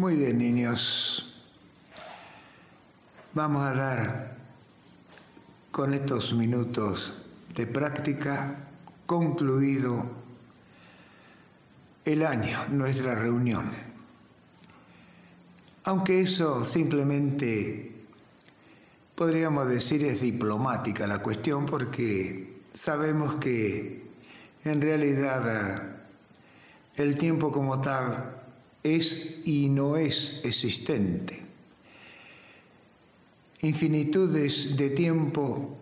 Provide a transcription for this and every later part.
Muy bien, niños. Vamos a dar con estos minutos de práctica concluido el año, nuestra reunión. Aunque eso simplemente podríamos decir es diplomática la cuestión porque sabemos que en realidad el tiempo como tal es y no es existente. Infinitudes de tiempo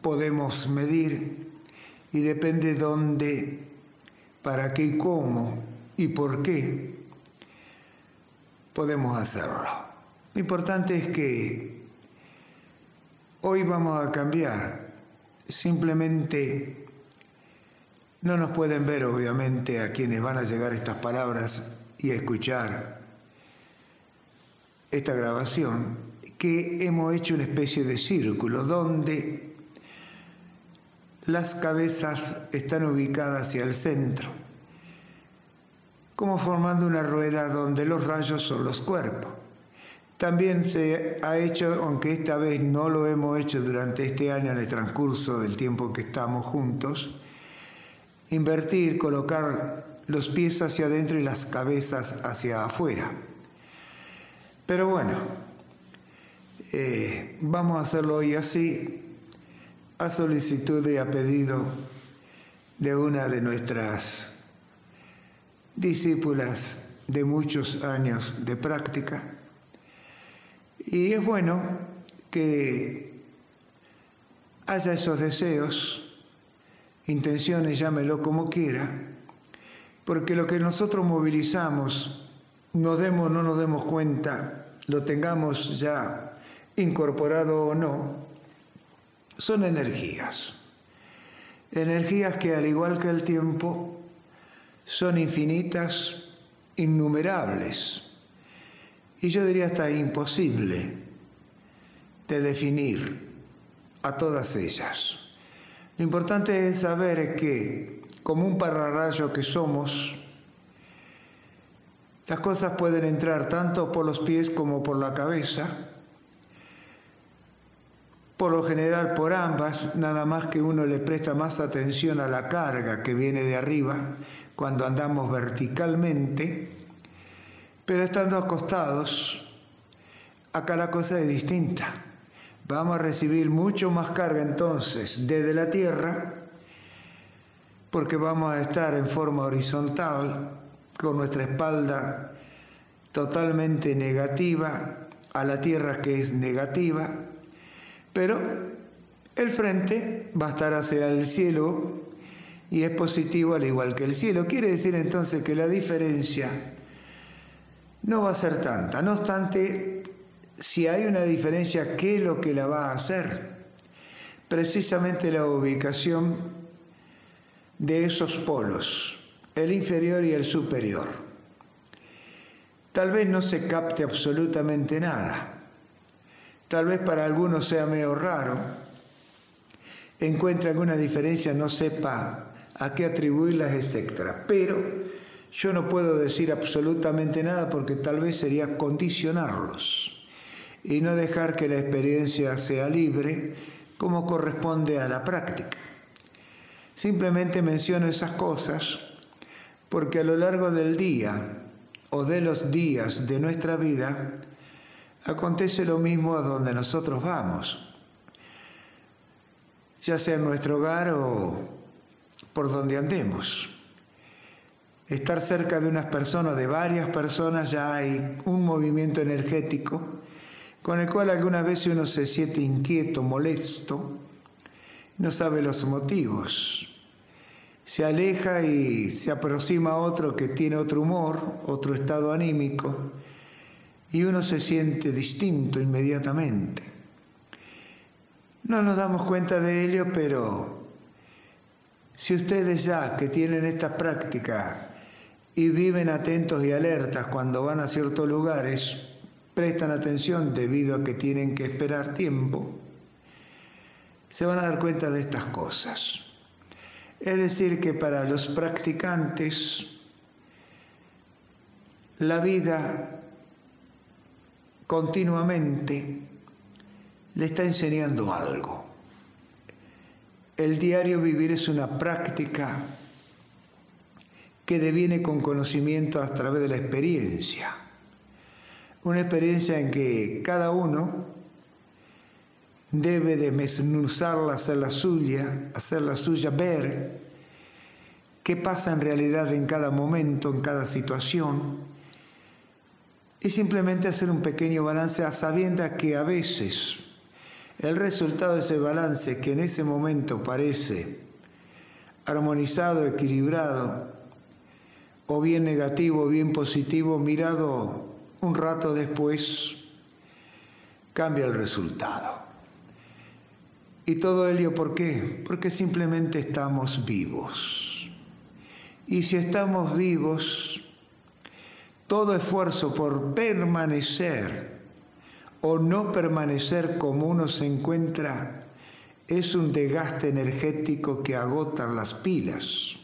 podemos medir y depende dónde, para qué y cómo y por qué podemos hacerlo. Lo importante es que hoy vamos a cambiar. Simplemente no nos pueden ver, obviamente, a quienes van a llegar estas palabras y a escuchar esta grabación, que hemos hecho una especie de círculo donde las cabezas están ubicadas hacia el centro, como formando una rueda donde los rayos son los cuerpos. También se ha hecho, aunque esta vez no lo hemos hecho durante este año en el transcurso del tiempo que estamos juntos, invertir, colocar los pies hacia adentro y las cabezas hacia afuera. Pero bueno, eh, vamos a hacerlo hoy así, a solicitud y a pedido de una de nuestras discípulas de muchos años de práctica. Y es bueno que haya esos deseos, intenciones, llámelo como quiera, porque lo que nosotros movilizamos, nos demos o no nos demos cuenta, lo tengamos ya incorporado o no, son energías. Energías que al igual que el tiempo son infinitas, innumerables, y yo diría hasta imposible de definir a todas ellas. Lo importante es saber que, como un pararrayo que somos, las cosas pueden entrar tanto por los pies como por la cabeza, por lo general por ambas, nada más que uno le presta más atención a la carga que viene de arriba cuando andamos verticalmente, pero estando acostados, acá la cosa es distinta. Vamos a recibir mucho más carga entonces desde la tierra, porque vamos a estar en forma horizontal, con nuestra espalda totalmente negativa a la tierra que es negativa, pero el frente va a estar hacia el cielo y es positivo al igual que el cielo. Quiere decir entonces que la diferencia no va a ser tanta. No obstante, si hay una diferencia, ¿qué es lo que la va a hacer? Precisamente la ubicación de esos polos, el inferior y el superior. Tal vez no se capte absolutamente nada Tal vez para algunos sea medio raro, encuentre alguna diferencia, no sepa a qué atribuirlas, etc. Pero yo no puedo decir absolutamente nada porque tal vez sería condicionarlos y no dejar que la experiencia sea libre como corresponde a la práctica. Simplemente menciono esas cosas porque a lo largo del día o de los días de nuestra vida, acontece lo mismo a donde nosotros vamos, ya sea en nuestro hogar o por donde andemos. Estar cerca de unas personas, de varias personas, ya hay un movimiento energético con el cual algunas veces uno se siente inquieto, molesto, no sabe los motivos. Se aleja y se aproxima a otro que tiene otro humor, otro estado anímico, y uno se siente distinto inmediatamente. No nos damos cuenta de ello, pero si ustedes ya que tienen esta práctica y viven atentos y alertas cuando van a ciertos lugares, prestan atención debido a que tienen que esperar tiempo, se van a dar cuenta de estas cosas. Es decir, que para los practicantes la vida continuamente le está enseñando algo. El diario vivir es una práctica que deviene con conocimiento a través de la experiencia. Una experiencia en que cada uno debe de mesnuzarla, hacer la suya, hacer la suya, ver qué pasa en realidad en cada momento, en cada situación, y simplemente hacer un pequeño balance a que a veces el resultado de ese balance, que en ese momento parece armonizado, equilibrado, o bien negativo, o bien positivo, mirado un rato después, cambia el resultado. Y todo ello, ¿por qué? Porque simplemente estamos vivos. Y si estamos vivos, todo esfuerzo por permanecer o no permanecer como uno se encuentra es un desgaste energético que agota las pilas.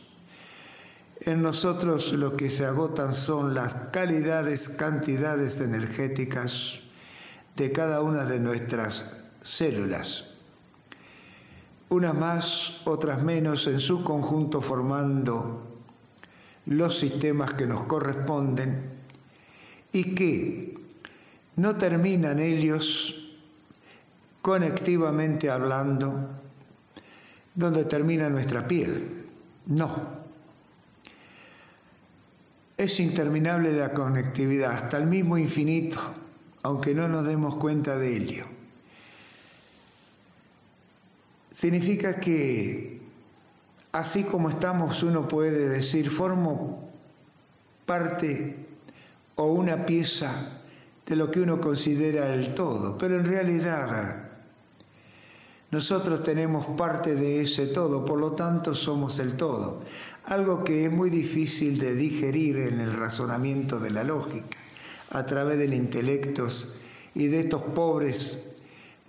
En nosotros lo que se agotan son las calidades, cantidades energéticas de cada una de nuestras células. Unas más, otras menos, en su conjunto formando los sistemas que nos corresponden y que no terminan ellos conectivamente hablando donde termina nuestra piel. No. Es interminable la conectividad hasta el mismo infinito, aunque no nos demos cuenta de ello. Significa que así como estamos, uno puede decir, formo parte o una pieza de lo que uno considera el todo, pero en realidad nosotros tenemos parte de ese todo, por lo tanto somos el todo, algo que es muy difícil de digerir en el razonamiento de la lógica, a través del intelecto y de estos pobres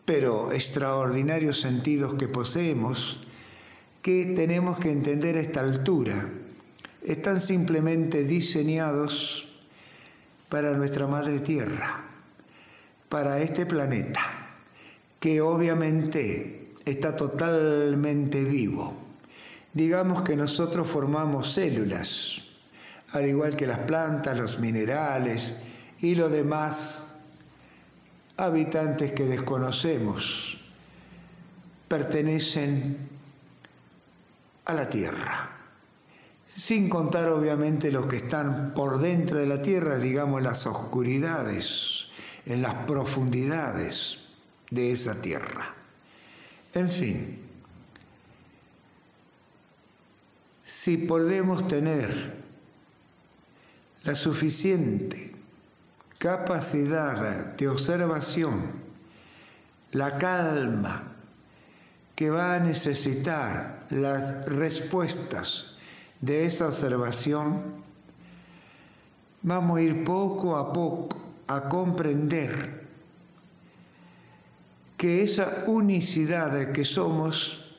pero extraordinarios sentidos que poseemos, que tenemos que entender a esta altura. Están simplemente diseñados para nuestra madre tierra, para este planeta, que obviamente está totalmente vivo. Digamos que nosotros formamos células, al igual que las plantas, los minerales y lo demás habitantes que desconocemos, pertenecen a la tierra sin contar obviamente los que están por dentro de la tierra, digamos las oscuridades, en las profundidades de esa tierra. En fin, si podemos tener la suficiente capacidad de observación, la calma que va a necesitar las respuestas de esa observación, vamos a ir poco a poco a comprender que esa unicidad que somos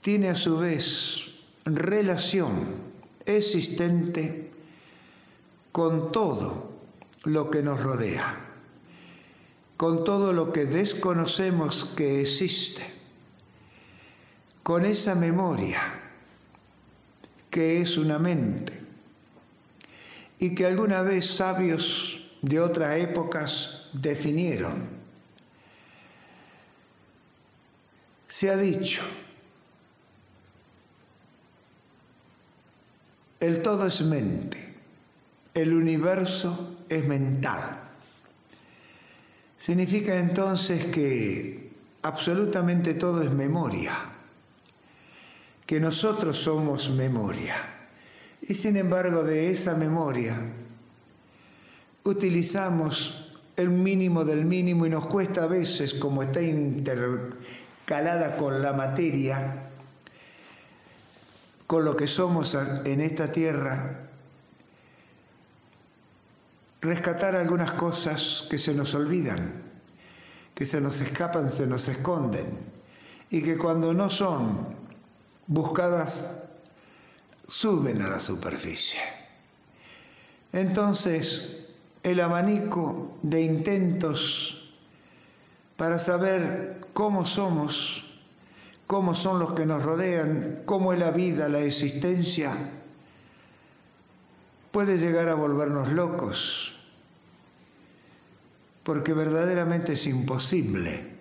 tiene a su vez relación existente con todo lo que nos rodea, con todo lo que desconocemos que existe, con esa memoria que es una mente y que alguna vez sabios de otras épocas definieron. Se ha dicho, el todo es mente, el universo es mental. Significa entonces que absolutamente todo es memoria que nosotros somos memoria. Y sin embargo de esa memoria utilizamos el mínimo del mínimo y nos cuesta a veces, como está intercalada con la materia, con lo que somos en esta tierra, rescatar algunas cosas que se nos olvidan, que se nos escapan, se nos esconden, y que cuando no son buscadas suben a la superficie. Entonces, el abanico de intentos para saber cómo somos, cómo son los que nos rodean, cómo es la vida, la existencia, puede llegar a volvernos locos, porque verdaderamente es imposible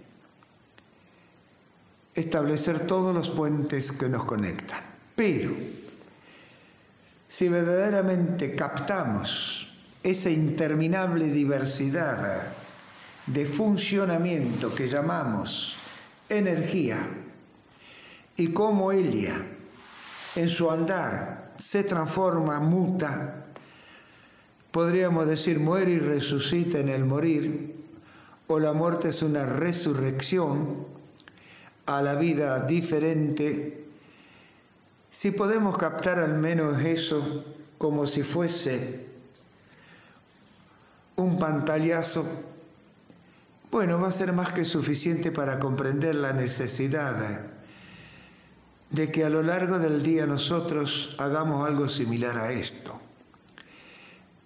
establecer todos los puentes que nos conectan. Pero, si verdaderamente captamos esa interminable diversidad de funcionamiento que llamamos energía y cómo ella en su andar se transforma, muta, podríamos decir muere y resucita en el morir, o la muerte es una resurrección a la vida diferente, si podemos captar al menos eso como si fuese un pantallazo, bueno, va a ser más que suficiente para comprender la necesidad de que a lo largo del día nosotros hagamos algo similar a esto.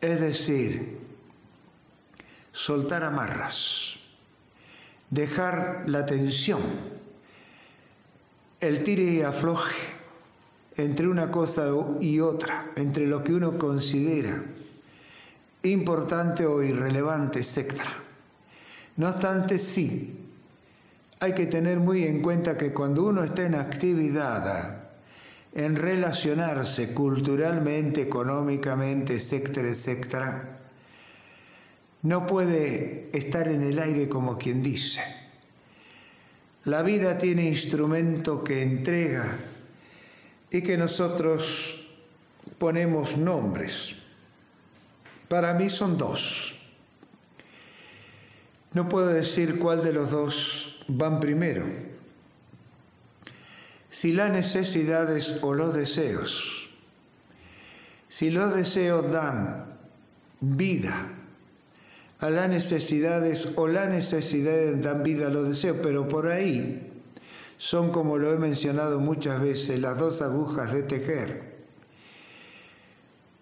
Es decir, soltar amarras, dejar la tensión, el tire y afloje entre una cosa y otra, entre lo que uno considera importante o irrelevante, etc. No obstante, sí, hay que tener muy en cuenta que cuando uno está en actividad, en relacionarse culturalmente, económicamente, etcétera, etcétera, no puede estar en el aire como quien dice. La vida tiene instrumento que entrega y que nosotros ponemos nombres. Para mí son dos. No puedo decir cuál de los dos van primero. Si las necesidades o los deseos, si los deseos dan vida a las necesidades o las necesidades dan vida a los deseos, pero por ahí son, como lo he mencionado muchas veces, las dos agujas de tejer.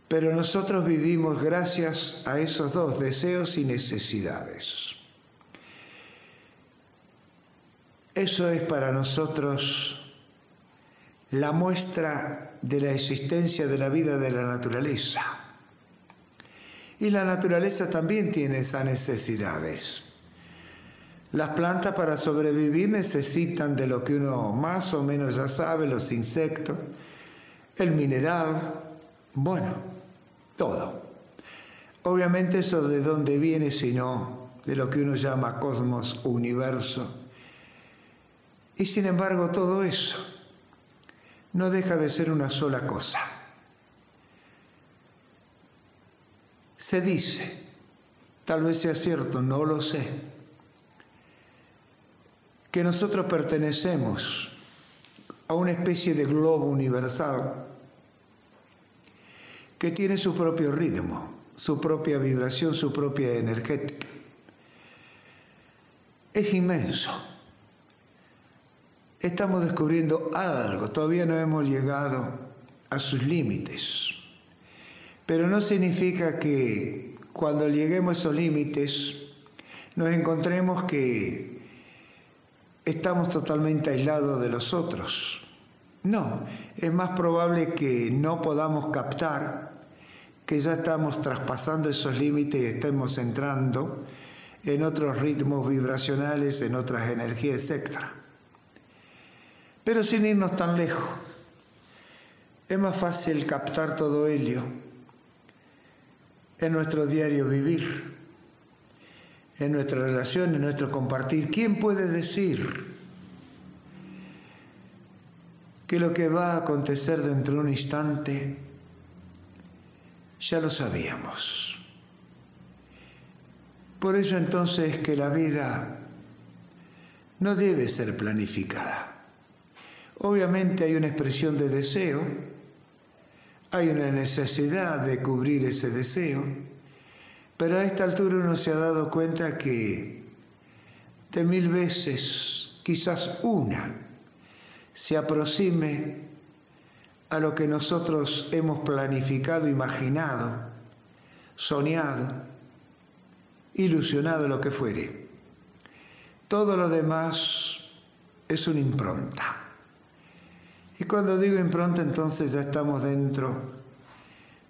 Pero nosotros vivimos gracias a esos dos deseos y necesidades. Eso es para nosotros la muestra de la existencia de la vida de la naturaleza. Y la naturaleza también tiene esas necesidades. Las plantas para sobrevivir necesitan de lo que uno más o menos ya sabe, los insectos, el mineral, bueno, todo. Obviamente eso de dónde viene, sino de lo que uno llama cosmos, universo. Y sin embargo todo eso no deja de ser una sola cosa. Se dice, tal vez sea cierto, no lo sé, que nosotros pertenecemos a una especie de globo universal que tiene su propio ritmo, su propia vibración, su propia energética. Es inmenso. Estamos descubriendo algo, todavía no hemos llegado a sus límites. Pero no significa que cuando lleguemos a esos límites nos encontremos que estamos totalmente aislados de los otros. No, es más probable que no podamos captar que ya estamos traspasando esos límites y estemos entrando en otros ritmos vibracionales, en otras energías, etc. Pero sin irnos tan lejos, es más fácil captar todo ello en nuestro diario vivir en nuestra relación, en nuestro compartir. ¿Quién puede decir que lo que va a acontecer dentro de un instante ya lo sabíamos? Por eso entonces que la vida no debe ser planificada. Obviamente hay una expresión de deseo, hay una necesidad de cubrir ese deseo, pero a esta altura uno se ha dado cuenta que de mil veces, quizás una, se aproxime a lo que nosotros hemos planificado, imaginado, soñado, ilusionado, lo que fuere. Todo lo demás es una impronta. Y cuando digo impronta, entonces ya estamos dentro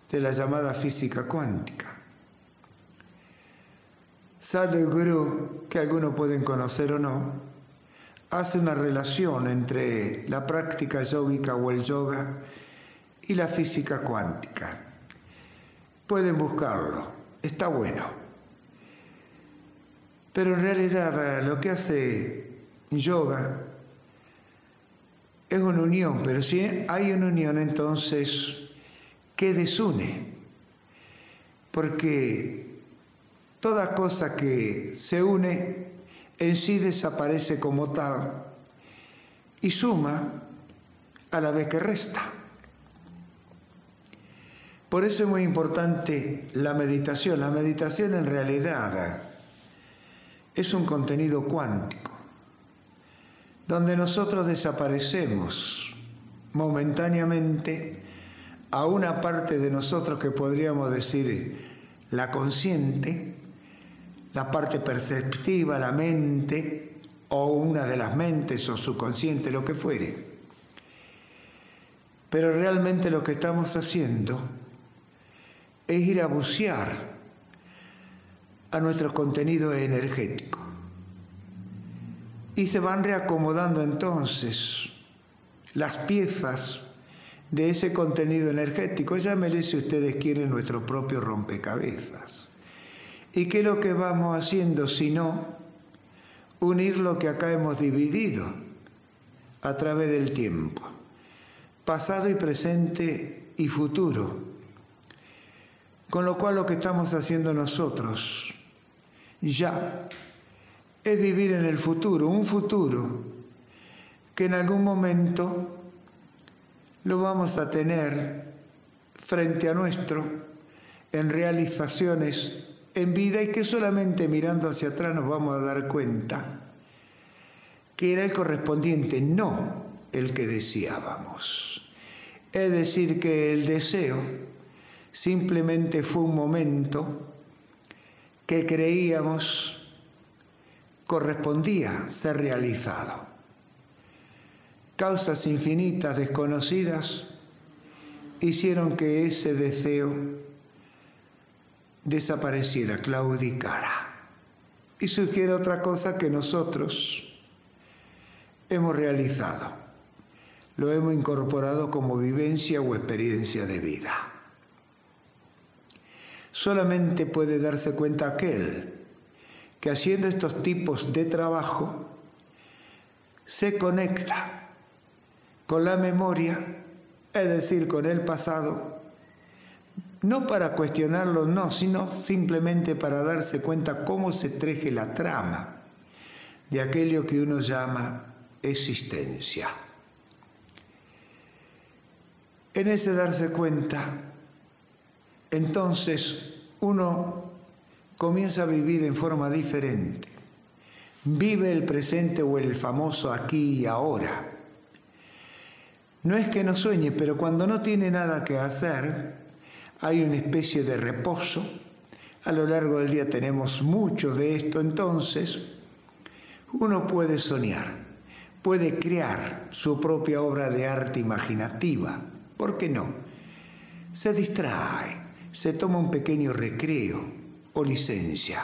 de la llamada física cuántica. Sadhguru, que algunos pueden conocer o no, hace una relación entre la práctica yógica o el yoga y la física cuántica. Pueden buscarlo, está bueno. Pero en realidad lo que hace yoga es una unión, pero si hay una unión entonces, ¿qué desune? Porque toda cosa que se une en sí desaparece como tal y suma a la vez que resta. Por eso es muy importante la meditación. La meditación en realidad es un contenido cuántico, donde nosotros desaparecemos momentáneamente a una parte de nosotros que podríamos decir la consciente, la parte perceptiva, la mente, o una de las mentes o subconsciente, lo que fuere. Pero realmente lo que estamos haciendo es ir a bucear a nuestro contenido energético. Y se van reacomodando entonces las piezas de ese contenido energético. Llámele si ustedes quieren nuestro propio rompecabezas. ¿Y qué es lo que vamos haciendo si no unir lo que acá hemos dividido a través del tiempo? Pasado y presente y futuro con lo cual lo que estamos haciendo nosotros ya es vivir en el futuro, un futuro que en algún momento lo vamos a tener frente a nuestro en realizaciones en vida y que solamente mirando hacia atrás nos vamos a dar cuenta que era el correspondiente, no el que deseábamos. Es decir, que el deseo simplemente fue un momento que creíamos correspondía ser realizado. Causas infinitas desconocidas hicieron que ese deseo desapareciera, claudicara. Y surgiera otra cosa que nosotros hemos realizado. Lo hemos incorporado como vivencia o experiencia de vida. Solamente puede darse cuenta aquel que haciendo estos tipos de trabajo se conecta con la memoria, es decir, con el pasado, no para cuestionarlo, no, sino simplemente para darse cuenta cómo se treje la trama de aquello que uno llama existencia. En ese darse cuenta, entonces uno comienza a vivir en forma diferente. Vive el presente o el famoso aquí y ahora. No es que no sueñe, pero cuando no tiene nada que hacer, hay una especie de reposo. A lo largo del día tenemos mucho de esto, entonces uno puede soñar, puede crear su propia obra de arte imaginativa. ¿Por qué no? Se distrae, se toma un pequeño recreo o licencia.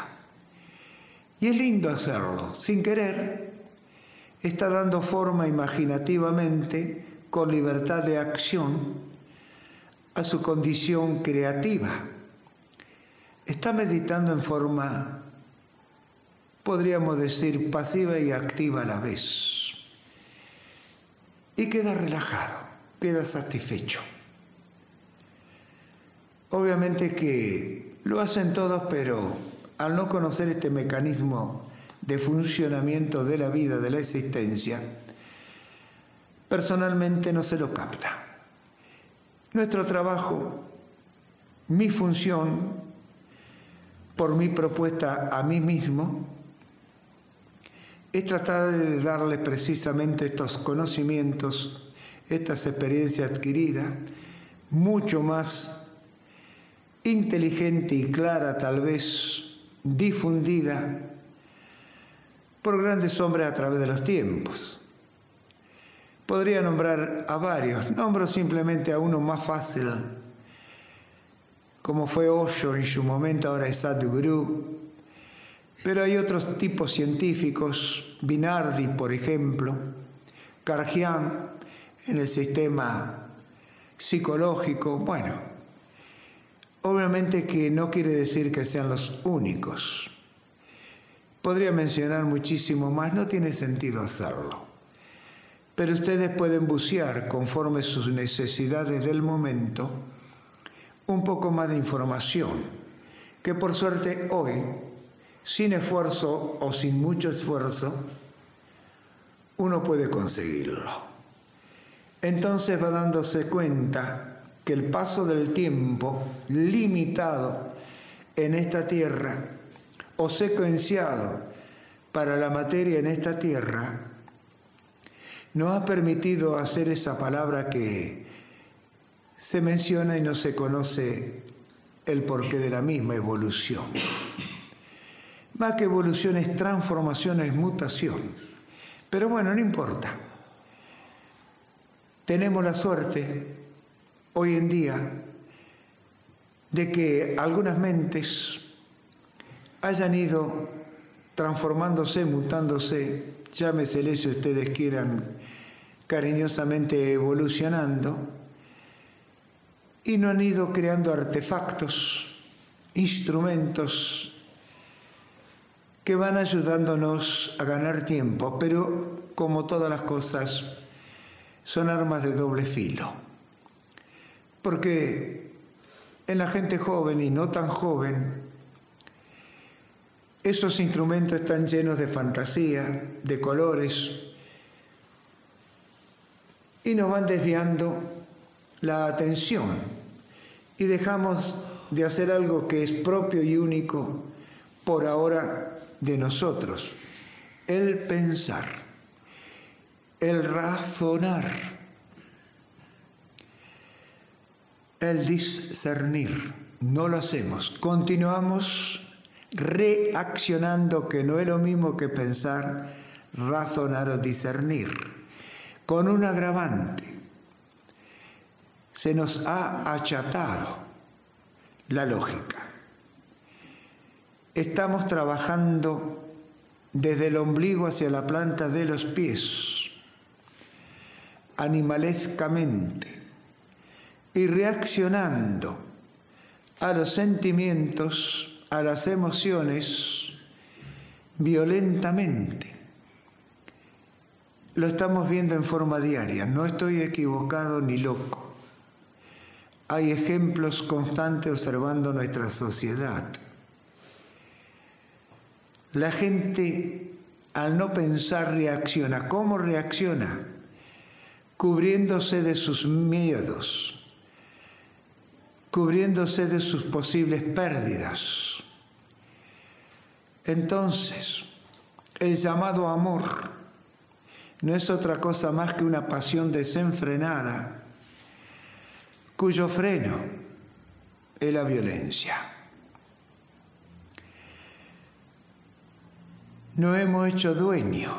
Y es lindo hacerlo, sin querer, está dando forma imaginativamente, con libertad de acción, a su condición creativa. Está meditando en forma, podríamos decir, pasiva y activa a la vez. Y queda relajado, queda satisfecho. Obviamente que lo hacen todos, pero al no conocer este mecanismo de funcionamiento de la vida, de la existencia, personalmente no se lo capta. Nuestro trabajo, mi función, por mi propuesta a mí mismo, es tratar de darle precisamente estos conocimientos, estas experiencias adquiridas, mucho más inteligente y clara tal vez difundida por grandes hombres a través de los tiempos. Podría nombrar a varios, nombro simplemente a uno más fácil, como fue Osho en su momento, ahora es Sadhguru, pero hay otros tipos científicos, Binardi, por ejemplo, Karjian en el sistema psicológico, bueno, obviamente que no quiere decir que sean los únicos. Podría mencionar muchísimo más, no tiene sentido hacerlo. Pero ustedes pueden bucear conforme sus necesidades del momento un poco más de información, que por suerte hoy sin esfuerzo o sin mucho esfuerzo, uno puede conseguirlo. Entonces va dándose cuenta que el paso del tiempo limitado en esta tierra o secuenciado para la materia en esta tierra nos ha permitido hacer esa palabra que se menciona y no se conoce el porqué de la misma evolución. Más que evolución es transformación, es mutación. Pero bueno, no importa. Tenemos la suerte hoy en día de que algunas mentes hayan ido transformándose, mutándose, llámesele si ustedes quieran, cariñosamente evolucionando, y no han ido creando artefactos, instrumentos que van ayudándonos a ganar tiempo, pero como todas las cosas, son armas de doble filo. Porque en la gente joven y no tan joven, esos instrumentos están llenos de fantasía, de colores, y nos van desviando la atención. Y dejamos de hacer algo que es propio y único por ahora de nosotros, el pensar, el razonar, el discernir. No lo hacemos. Continuamos reaccionando, que no es lo mismo que pensar, razonar o discernir, con un agravante. Se nos ha achatado la lógica estamos trabajando desde el ombligo hacia la planta de los pies, animalescamente, y reaccionando a los sentimientos, a las emociones, violentamente. Lo estamos viendo en forma diaria, no estoy equivocado ni loco. Hay ejemplos constantes observando nuestra sociedad. La gente al no pensar reacciona. ¿Cómo reacciona? Cubriéndose de sus miedos, cubriéndose de sus posibles pérdidas. Entonces, el llamado amor no es otra cosa más que una pasión desenfrenada cuyo freno es la violencia. no hemos hecho dueño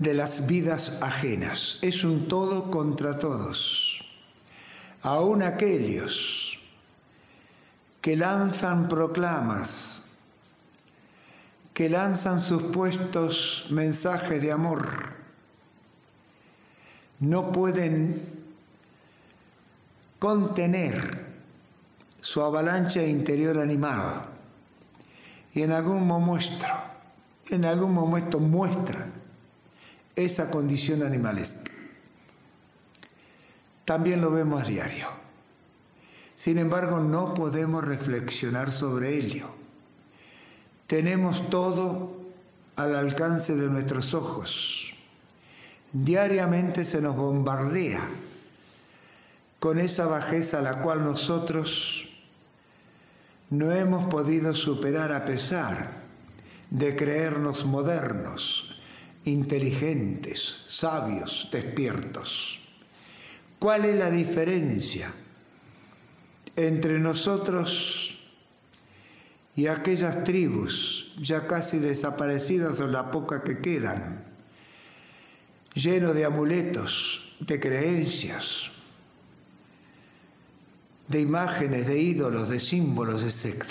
de las vidas ajenas. Es un todo contra todos. Aún aquellos que lanzan proclamas, que lanzan sus puestos mensajes de amor, no pueden contener su avalancha interior animal y en algún momento en algún momento muestran esa condición animalesca. También lo vemos a diario. Sin embargo, no podemos reflexionar sobre ello. Tenemos todo al alcance de nuestros ojos. Diariamente se nos bombardea con esa bajeza la cual nosotros no hemos podido superar a pesar de creernos modernos, inteligentes, sabios, despiertos. ¿Cuál es la diferencia entre nosotros y aquellas tribus ya casi desaparecidas o la poca que quedan, lleno de amuletos, de creencias, de imágenes, de ídolos, de símbolos, etc.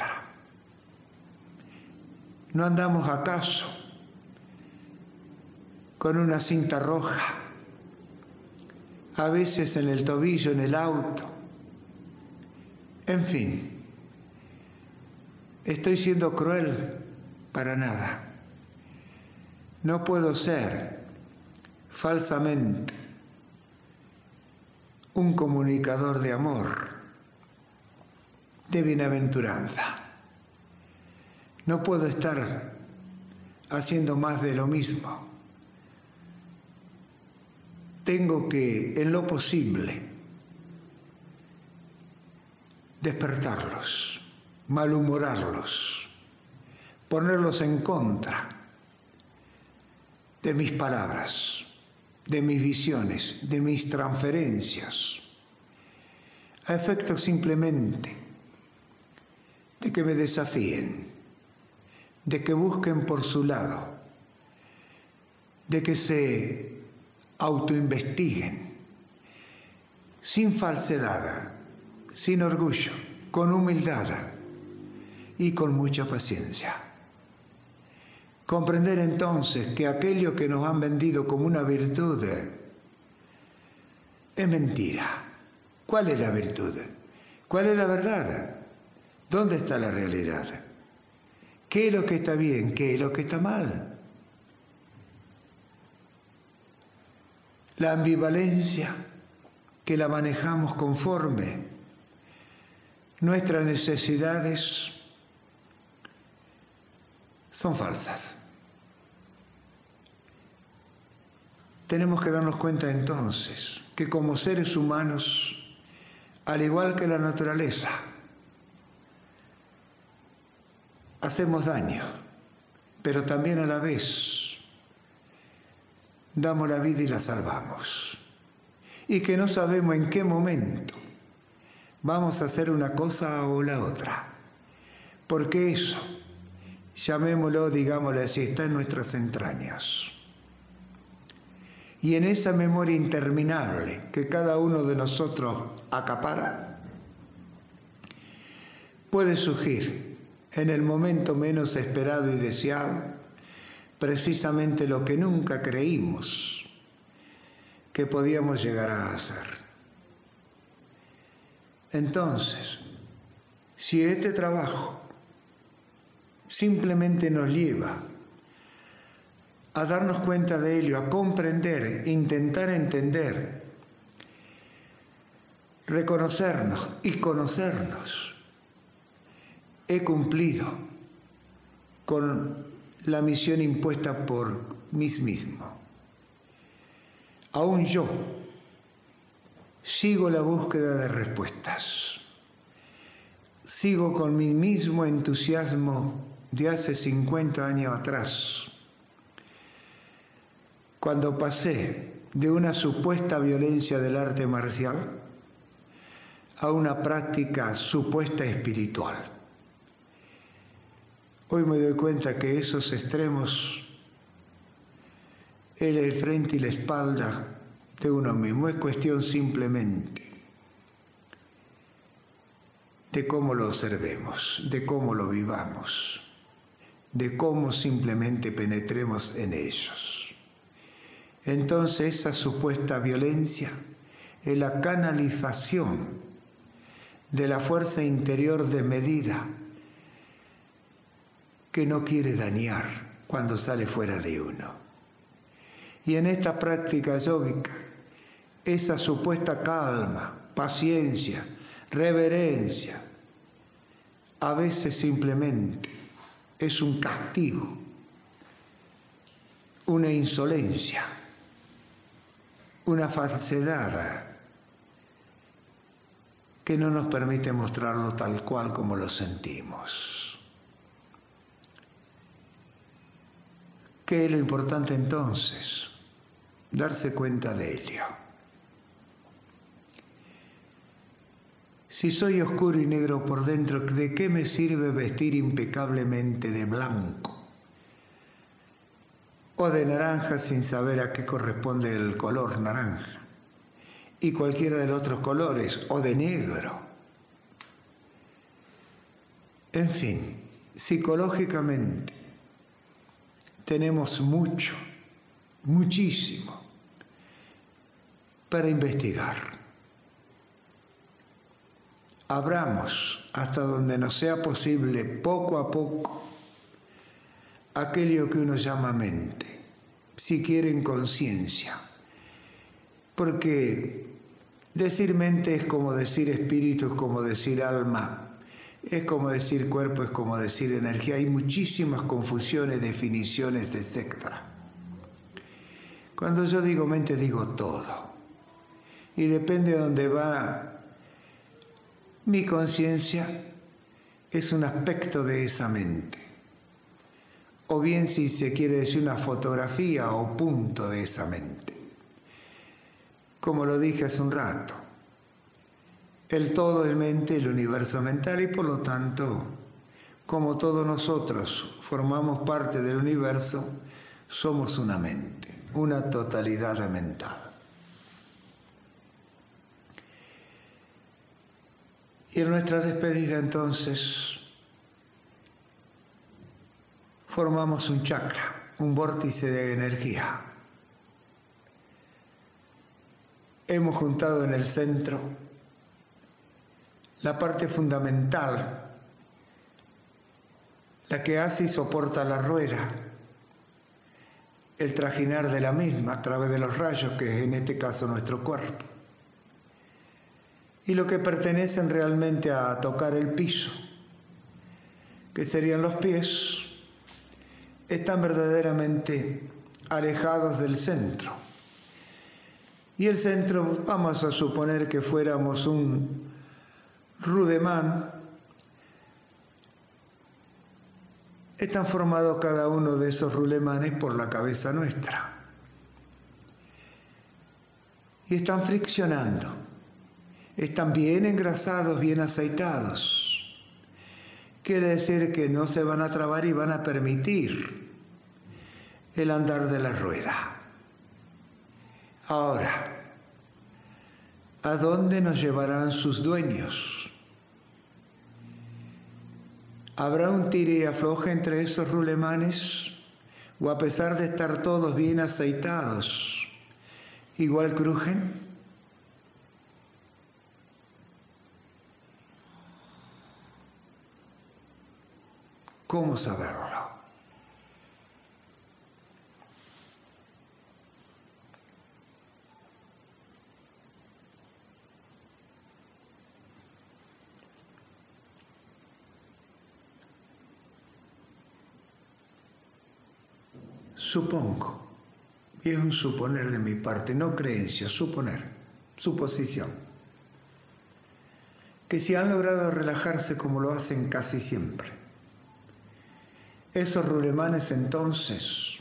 ¿No andamos acaso con una cinta roja, a veces en el tobillo, en el auto? En fin, estoy siendo cruel para nada. No puedo ser falsamente un comunicador de amor de bienaventuranza. No puedo estar haciendo más de lo mismo. Tengo que, en lo posible, despertarlos, malhumorarlos, ponerlos en contra de mis palabras, de mis visiones, de mis transferencias, a efecto simplemente de que me desafíen, de que busquen por su lado, de que se autoinvestiguen, sin falsedad, sin orgullo, con humildad y con mucha paciencia. Comprender entonces que aquello que nos han vendido como una virtud es mentira. ¿Cuál es la virtud? ¿Cuál es la verdad? ¿Dónde está la realidad? ¿Qué es lo que está bien? ¿Qué es lo que está mal? La ambivalencia que la manejamos conforme nuestras necesidades son falsas. Tenemos que darnos cuenta entonces que como seres humanos, al igual que la naturaleza, hacemos daño, pero también a la vez damos la vida y la salvamos. Y que no sabemos en qué momento vamos a hacer una cosa o la otra. Porque eso, llamémoslo, digámoslo así, está en nuestras entrañas. Y en esa memoria interminable que cada uno de nosotros acapara, puede surgir en el momento menos esperado y deseado, precisamente lo que nunca creímos que podíamos llegar a hacer. Entonces, si este trabajo simplemente nos lleva a darnos cuenta de ello, a comprender, intentar entender, reconocernos y conocernos, he cumplido con la misión impuesta por mí mismo. Aún yo sigo la búsqueda de respuestas. Sigo con mi mismo entusiasmo de hace 50 años atrás, cuando pasé de una supuesta violencia del arte marcial a una práctica supuesta espiritual. Hoy me doy cuenta que esos extremos, el, frente y la espalda de uno mismo, es cuestión simplemente de cómo lo observemos, de cómo lo vivamos, de cómo simplemente penetremos en ellos. Entonces esa supuesta violencia es la canalización de la fuerza interior de medida que no quiere dañar cuando sale fuera de uno. Y en esta práctica yógica, esa supuesta calma, paciencia, reverencia, a veces simplemente es un castigo, una insolencia, una falsedad que no nos permite mostrarlo tal cual como lo sentimos. ¿Qué es lo importante entonces? Darse cuenta de ello. Si soy oscuro y negro por dentro, ¿de qué me sirve vestir impecablemente de blanco? O de naranja sin saber a qué corresponde el color naranja. Y cualquiera de los otros colores, o de negro. En fin, psicológicamente tenemos mucho, muchísimo para investigar. Abramos hasta donde nos sea posible, poco a poco, aquello que uno llama mente, si quieren conciencia. Porque decir mente es como decir espíritu, es como decir alma, es como decir cuerpo, es como decir energía. Hay muchísimas confusiones, definiciones, etc. Cuando yo digo mente, digo todo. Y depende de dónde va mi conciencia, es un aspecto de esa mente. O bien si se quiere decir una fotografía o punto de esa mente. Como lo dije hace un rato. El todo es mente, el universo mental y por lo tanto, como todos nosotros formamos parte del universo, somos una mente, una totalidad mental. Y en nuestra despedida entonces formamos un chakra, un vórtice de energía. Hemos juntado en el centro la parte fundamental, la que hace y soporta la rueda, el trajinar de la misma a través de los rayos, que es en este caso nuestro cuerpo, y lo que pertenecen realmente a tocar el piso, que serían los pies, están verdaderamente alejados del centro. Y el centro, vamos a suponer que fuéramos un Rudemán, están formados cada uno de esos rulemanes por la cabeza nuestra. Y están friccionando. Están bien engrasados, bien aceitados. Quiere decir que no se van a trabar y van a permitir el andar de la rueda. Ahora, ¿a dónde nos llevarán sus dueños? ¿Habrá un tire y afloje entre esos rulemanes? ¿O a pesar de estar todos bien aceitados, igual crujen? ¿Cómo saberlo? Supongo, y es un suponer de mi parte, no creencia, suponer, suposición, que si han logrado relajarse como lo hacen casi siempre, esos rulemanes entonces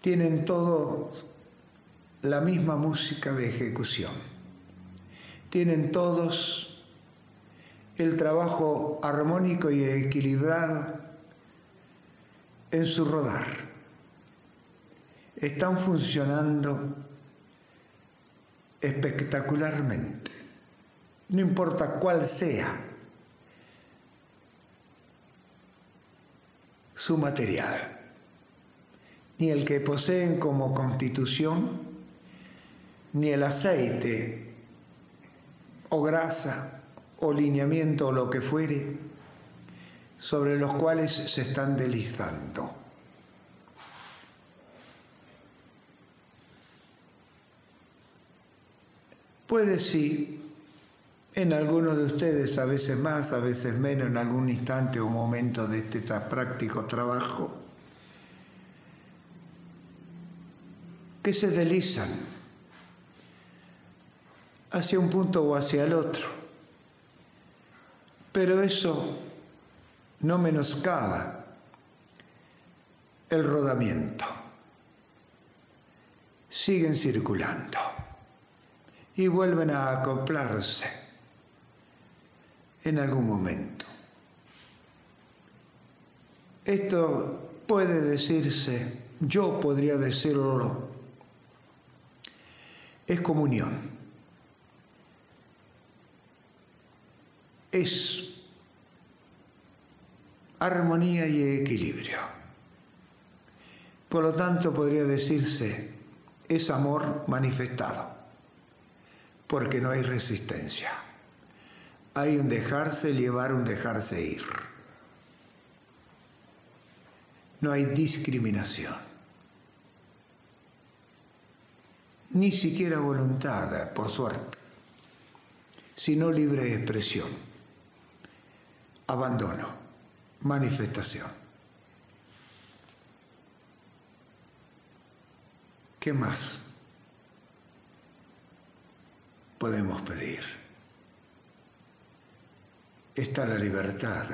tienen todos la misma música de ejecución, tienen todos el trabajo armónico y equilibrado en su rodar. Están funcionando espectacularmente. No importa cuál sea su material, ni el que poseen como constitución, ni el aceite o grasa o lineamiento o lo que fuere, sobre los cuales se están deslizando. Puede sí, en algunos de ustedes, a veces más, a veces menos, en algún instante o momento de este práctico trabajo, que se deslizan hacia un punto o hacia el otro. Pero eso no menoscaba el rodamiento. Siguen circulando y vuelven a acoplarse en algún momento. Esto puede decirse, yo podría decirlo, es comunión. Es armonía y equilibrio. Por lo tanto, podría decirse, es amor manifestado, porque no hay resistencia. Hay un dejarse llevar, un dejarse ir. No hay discriminación. Ni siquiera voluntad, por suerte, sino libre expresión. Abandono manifestación. ¿Qué más podemos pedir? Está la libertad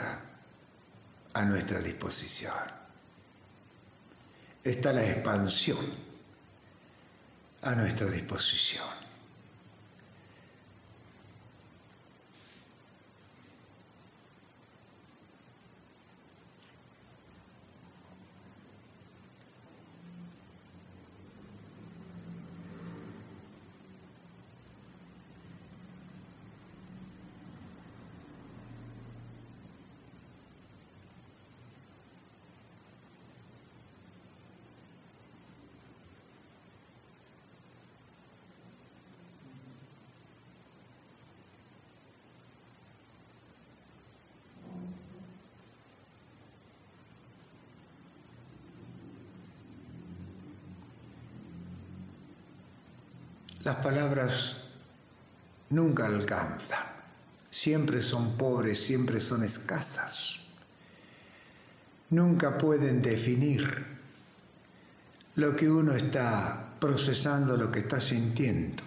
a nuestra disposición. Está la expansión a nuestra disposición. Las palabras nunca alcanzan, siempre son pobres, siempre son escasas. Nunca pueden definir lo que uno está procesando, lo que está sintiendo.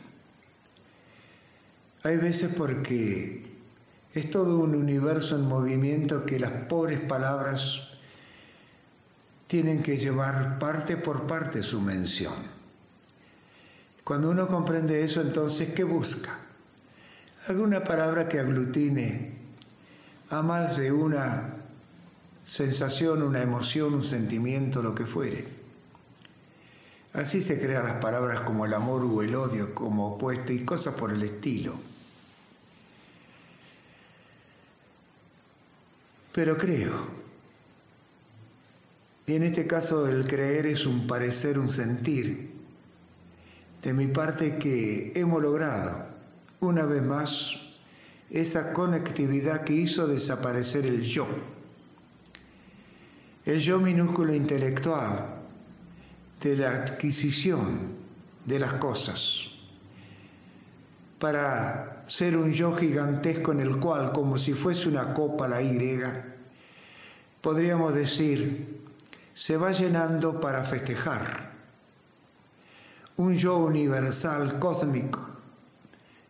Hay veces porque es todo un universo en movimiento que las pobres palabras tienen que llevar parte por parte su mención. Cuando uno comprende eso, entonces, ¿qué busca? Alguna palabra que aglutine a más de una sensación, una emoción, un sentimiento, lo que fuere. Así se crean las palabras como el amor o el odio como opuesto y cosas por el estilo. Pero creo. Y en este caso el creer es un parecer, un sentir de mi parte que hemos logrado, una vez más, esa conectividad que hizo desaparecer el yo. El yo minúsculo intelectual de la adquisición de las cosas para ser un yo gigantesco en el cual, como si fuese una copa la Y, podríamos decir, se va llenando para festejar un yo universal, cósmico,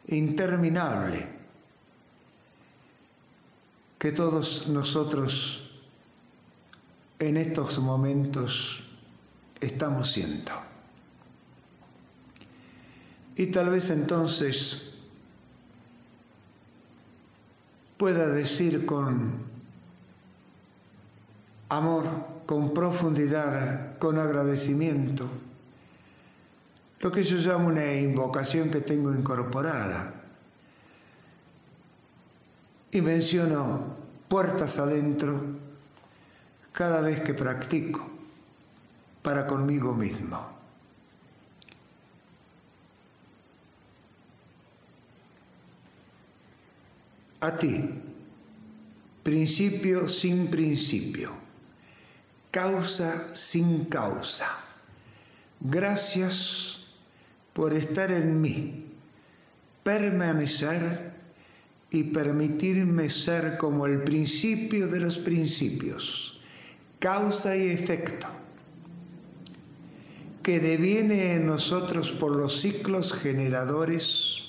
interminable, que todos nosotros en estos momentos estamos siendo. Y tal vez entonces pueda decir con amor, con profundidad, con agradecimiento, lo que yo llamo una invocación que tengo incorporada. Y menciono puertas adentro cada vez que practico para conmigo mismo. A ti, principio sin principio, causa sin causa. Gracias por estar en mí, permanecer y permitirme ser como el principio de los principios, causa y efecto, que deviene en nosotros por los ciclos generadores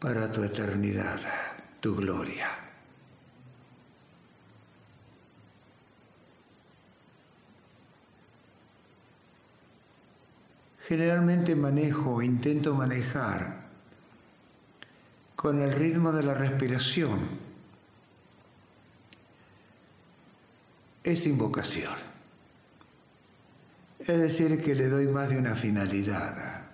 para tu eternidad, tu gloria. Generalmente manejo, intento manejar con el ritmo de la respiración. Es invocación. Es decir, que le doy más de una finalidad.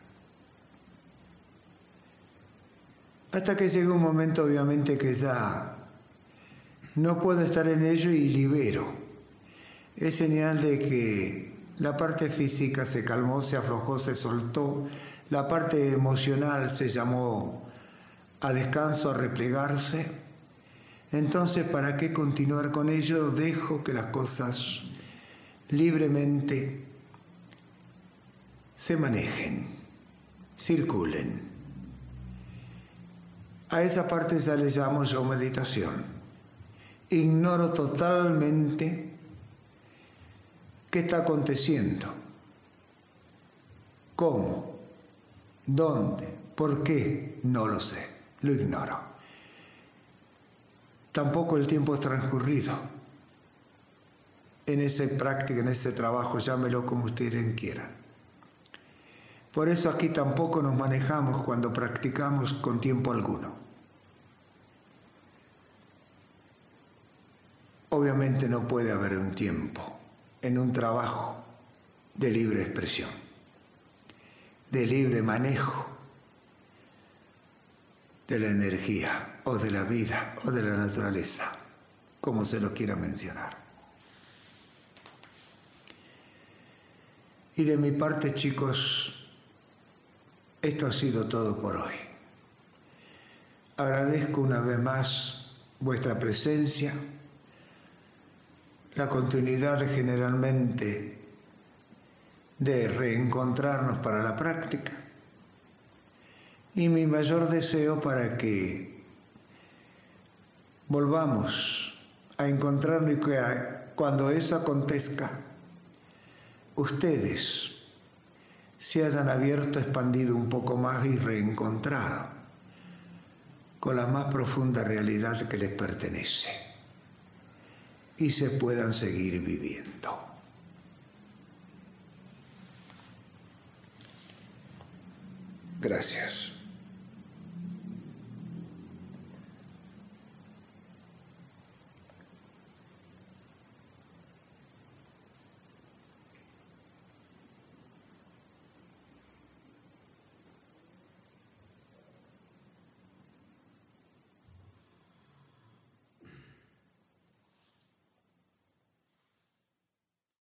Hasta que llega un momento, obviamente, que ya no puedo estar en ello y libero. Es señal de que la parte física se calmó, se aflojó, se soltó. La parte emocional se llamó a descanso, a replegarse. Entonces, ¿para qué continuar con ello? Dejo que las cosas libremente se manejen, circulen. A esa parte ya le llamo yo meditación. Ignoro totalmente qué está aconteciendo, cómo, dónde, por qué, no lo sé, lo ignoro. Tampoco el tiempo transcurrido. En esa práctica, en ese trabajo, llámelo como ustedes quieran. Por eso aquí tampoco nos manejamos cuando practicamos con tiempo alguno. Obviamente no puede haber un tiempo en un trabajo de libre expresión, de libre manejo de la energía o de la vida o de la naturaleza, como se lo quiera mencionar. Y de mi parte, chicos, esto ha sido todo por hoy. Agradezco una vez más vuestra presencia, la continuidad generalmente de reencontrarnos para la práctica. Y mi mayor deseo para que volvamos a encontrarnos y que cuando eso acontezca, ustedes se hayan abierto, expandido un poco más y reencontrado con la más profunda realidad que les pertenece y se puedan seguir viviendo. Gracias.